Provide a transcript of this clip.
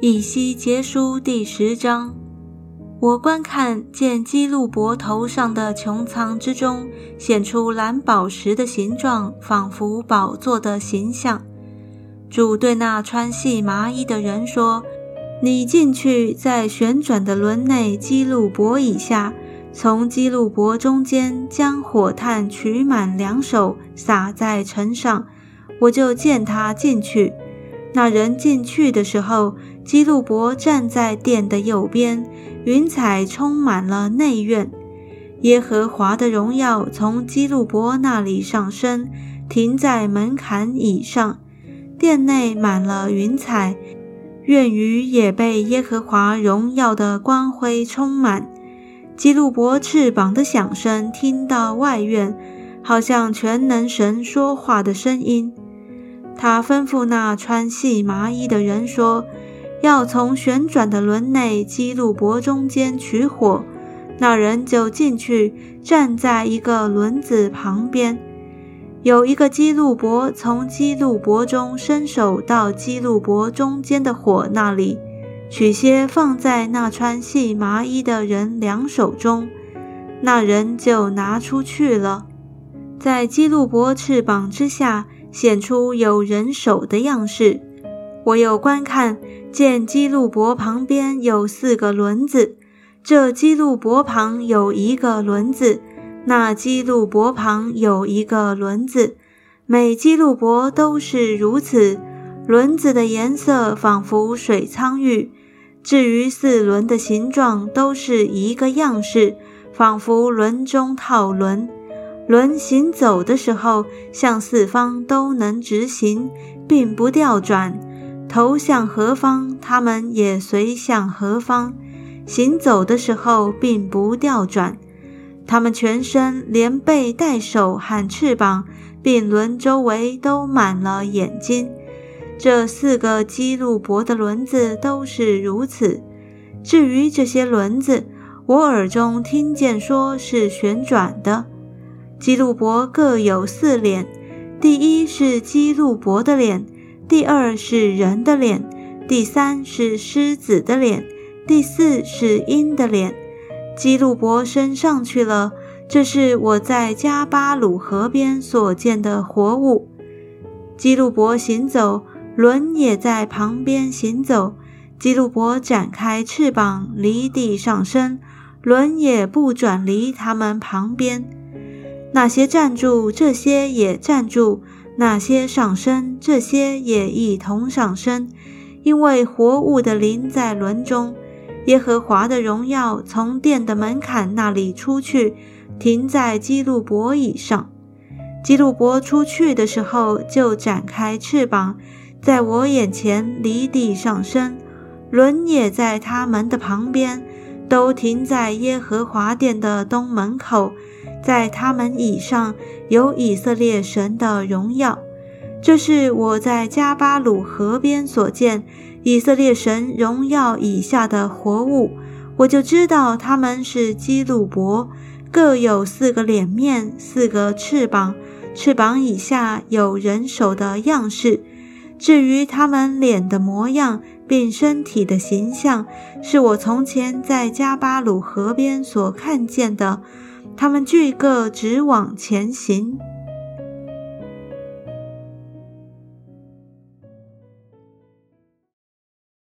以西结书第十章。我观看见基路伯头上的穹苍之中显出蓝宝石的形状，仿佛宝座的形象。主对那穿细麻衣的人说：“你进去，在旋转的轮内基路伯以下，从基路伯中间将火炭取满两手，撒在城上。我就见他进去。那人进去的时候。”基路伯站在殿的右边，云彩充满了内院。耶和华的荣耀从基路伯那里上升，停在门槛以上。殿内满了云彩，院宇也被耶和华荣耀的光辉充满。基路伯翅膀的响声听到外院，好像全能神说话的声音。他吩咐那穿细麻衣的人说。要从旋转的轮内基路伯中间取火，那人就进去，站在一个轮子旁边。有一个基路伯从基路伯中伸手到基路伯中间的火那里，取些放在那穿细麻衣的人两手中，那人就拿出去了。在基路伯翅膀之下显出有人手的样式。我又观看。见基路伯旁边有四个轮子，这基路伯旁有一个轮子，那基路伯旁有一个轮子，每基路伯都是如此。轮子的颜色仿佛水苍玉。至于四轮的形状，都是一个样式，仿佛轮中套轮。轮行走的时候，向四方都能直行，并不调转。头向何方，他们也随向何方。行走的时候并不调转。他们全身连背带手和翅膀，并轮周围都满了眼睛。这四个基路伯的轮子都是如此。至于这些轮子，我耳中听见说是旋转的。基路伯各有四脸，第一是基路伯的脸。第二是人的脸，第三是狮子的脸，第四是鹰的脸。基路伯升上去了，这是我在加巴鲁河边所见的活物。基路伯行走，轮也在旁边行走。基路伯展开翅膀，离地上升，轮也不转离他们旁边。那些站住，这些也站住。那些上升，这些也一同上升，因为活物的灵在轮中。耶和华的荣耀从殿的门槛那里出去，停在基路伯以上。基路伯出去的时候，就展开翅膀，在我眼前离地上升。轮也在他们的旁边，都停在耶和华殿的东门口。在他们以上有以色列神的荣耀，这是我在加巴鲁河边所见以色列神荣耀以下的活物，我就知道他们是基路伯，各有四个脸面，四个翅膀，翅膀以下有人手的样式。至于他们脸的模样，并身体的形象，是我从前在加巴鲁河边所看见的。他们聚个直往前行。